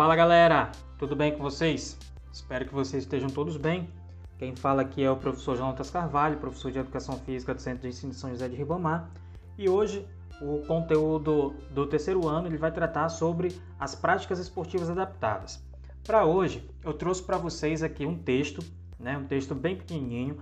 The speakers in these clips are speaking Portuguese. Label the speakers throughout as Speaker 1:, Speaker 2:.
Speaker 1: Fala galera, tudo bem com vocês? Espero que vocês estejam todos bem. Quem fala aqui é o professor Jonatas Carvalho, professor de Educação Física do Centro de Ensino de São José de Ribamar. E hoje o conteúdo do terceiro ano ele vai tratar sobre as práticas esportivas adaptadas. Para hoje eu trouxe para vocês aqui um texto, né, um texto bem pequenininho,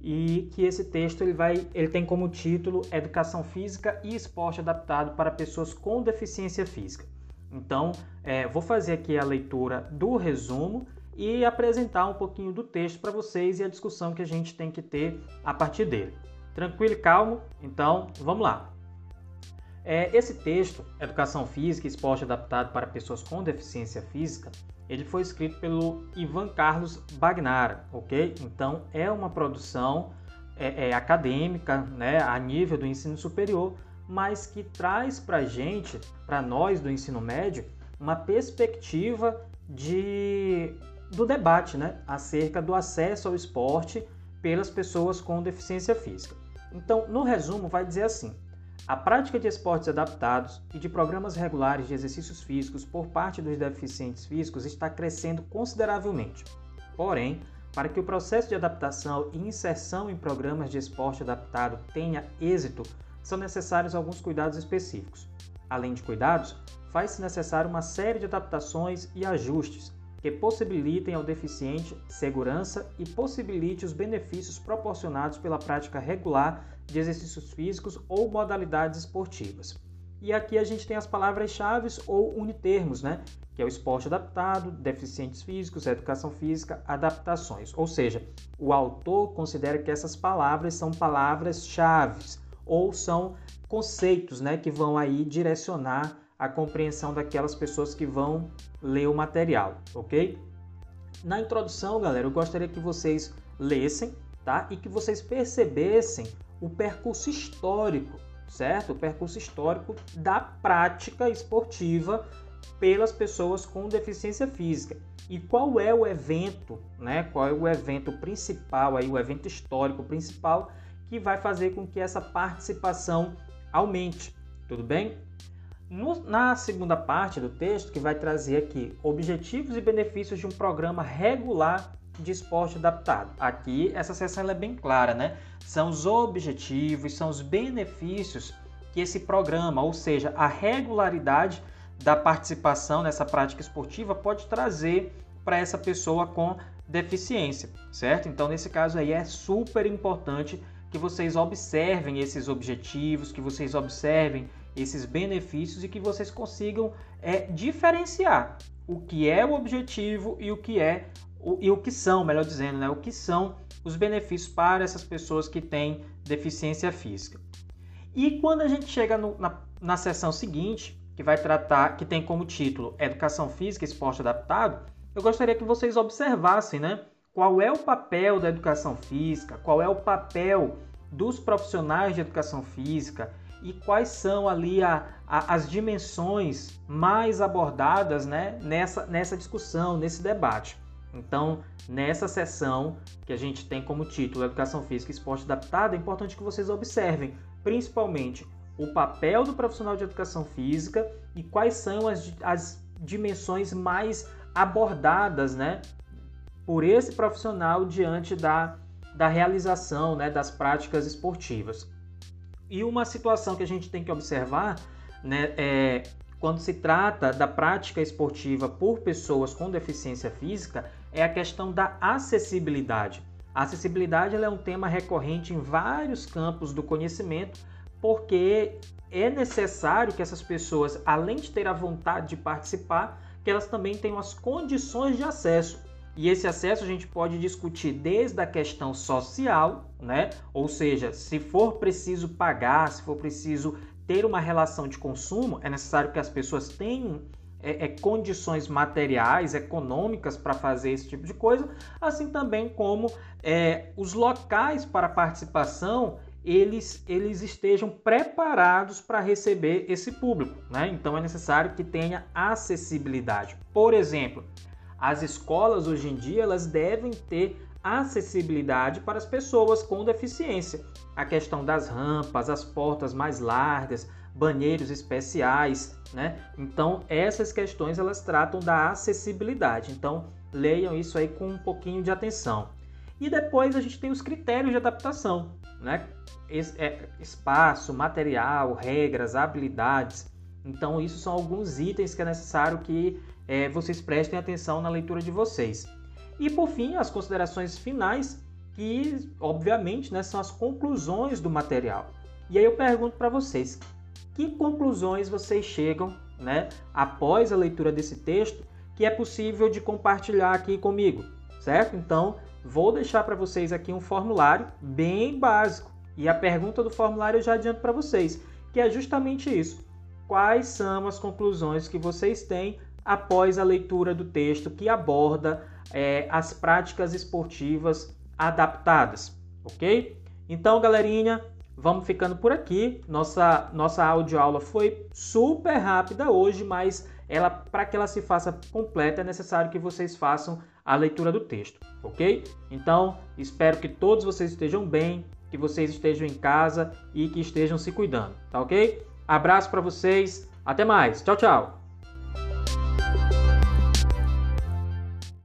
Speaker 1: e que esse texto ele vai, ele tem como título Educação Física e Esporte Adaptado para Pessoas com Deficiência Física. Então, é, vou fazer aqui a leitura do resumo e apresentar um pouquinho do texto para vocês e a discussão que a gente tem que ter a partir dele. Tranquilo e calmo? Então, vamos lá. É, esse texto, Educação Física e Esporte Adaptado para Pessoas com Deficiência Física, ele foi escrito pelo Ivan Carlos Bagnara, ok? Então, é uma produção é, é, acadêmica, né, a nível do ensino superior, mas que traz para a gente, para nós do ensino médio, uma perspectiva de, do debate né, acerca do acesso ao esporte pelas pessoas com deficiência física. Então, no resumo, vai dizer assim: a prática de esportes adaptados e de programas regulares de exercícios físicos por parte dos deficientes físicos está crescendo consideravelmente. Porém, para que o processo de adaptação e inserção em programas de esporte adaptado tenha êxito, são necessários alguns cuidados específicos. Além de cuidados, faz-se necessário uma série de adaptações e ajustes que possibilitem ao deficiente segurança e possibilite os benefícios proporcionados pela prática regular de exercícios físicos ou modalidades esportivas. E aqui a gente tem as palavras-chave ou unitermos, né? Que é o esporte adaptado, deficientes físicos, educação física, adaptações. Ou seja, o autor considera que essas palavras são palavras-chave ou são conceitos né, que vão aí direcionar a compreensão daquelas pessoas que vão ler o material, ok? Na introdução, galera, eu gostaria que vocês lessem, tá? E que vocês percebessem o percurso histórico, certo? O percurso histórico da prática esportiva pelas pessoas com deficiência física. E qual é o evento, né? Qual é o evento principal aí, o evento histórico principal que vai fazer com que essa participação aumente, tudo bem? No, na segunda parte do texto, que vai trazer aqui objetivos e benefícios de um programa regular de esporte adaptado. Aqui essa seção é bem clara, né? São os objetivos, são os benefícios que esse programa, ou seja, a regularidade da participação nessa prática esportiva pode trazer para essa pessoa com deficiência, certo? Então, nesse caso aí é super importante que vocês observem esses objetivos, que vocês observem esses benefícios e que vocês consigam é, diferenciar o que é o objetivo e o que é o, e o que são, melhor dizendo, né, o que são os benefícios para essas pessoas que têm deficiência física. E quando a gente chega no, na, na sessão seguinte, que vai tratar, que tem como título Educação Física e Esporte Adaptado, eu gostaria que vocês observassem, né? Qual é o papel da educação física, qual é o papel dos profissionais de educação física e quais são ali a, a, as dimensões mais abordadas né, nessa, nessa discussão, nesse debate. Então, nessa sessão que a gente tem como título Educação Física e Esporte Adaptado, é importante que vocês observem, principalmente, o papel do profissional de educação física e quais são as, as dimensões mais abordadas né, por esse profissional diante da, da realização né, das práticas esportivas. E uma situação que a gente tem que observar né, é quando se trata da prática esportiva por pessoas com deficiência física é a questão da acessibilidade. A acessibilidade é um tema recorrente em vários campos do conhecimento, porque é necessário que essas pessoas, além de ter a vontade de participar, que elas também tenham as condições de acesso. E esse acesso a gente pode discutir desde a questão social, né? Ou seja, se for preciso pagar, se for preciso ter uma relação de consumo, é necessário que as pessoas tenham é, é, condições materiais, econômicas para fazer esse tipo de coisa, assim também como é, os locais para participação eles, eles estejam preparados para receber esse público. Né? Então é necessário que tenha acessibilidade. Por exemplo, as escolas hoje em dia elas devem ter acessibilidade para as pessoas com deficiência. A questão das rampas, as portas mais largas, banheiros especiais, né? Então, essas questões elas tratam da acessibilidade. Então, leiam isso aí com um pouquinho de atenção. E depois a gente tem os critérios de adaptação, né? É, espaço, material, regras, habilidades. Então, isso são alguns itens que é necessário que é, vocês prestem atenção na leitura de vocês. E por fim, as considerações finais, que obviamente né, são as conclusões do material. E aí eu pergunto para vocês, que conclusões vocês chegam né, após a leitura desse texto que é possível de compartilhar aqui comigo, certo? Então, vou deixar para vocês aqui um formulário bem básico. E a pergunta do formulário eu já adianto para vocês, que é justamente isso. Quais são as conclusões que vocês têm após a leitura do texto que aborda é, as práticas esportivas adaptadas, ok? Então, galerinha, vamos ficando por aqui. Nossa, nossa audioaula foi super rápida hoje, mas ela para que ela se faça completa é necessário que vocês façam a leitura do texto, ok? Então, espero que todos vocês estejam bem, que vocês estejam em casa e que estejam se cuidando, tá ok? Abraço para vocês, até mais, tchau, tchau!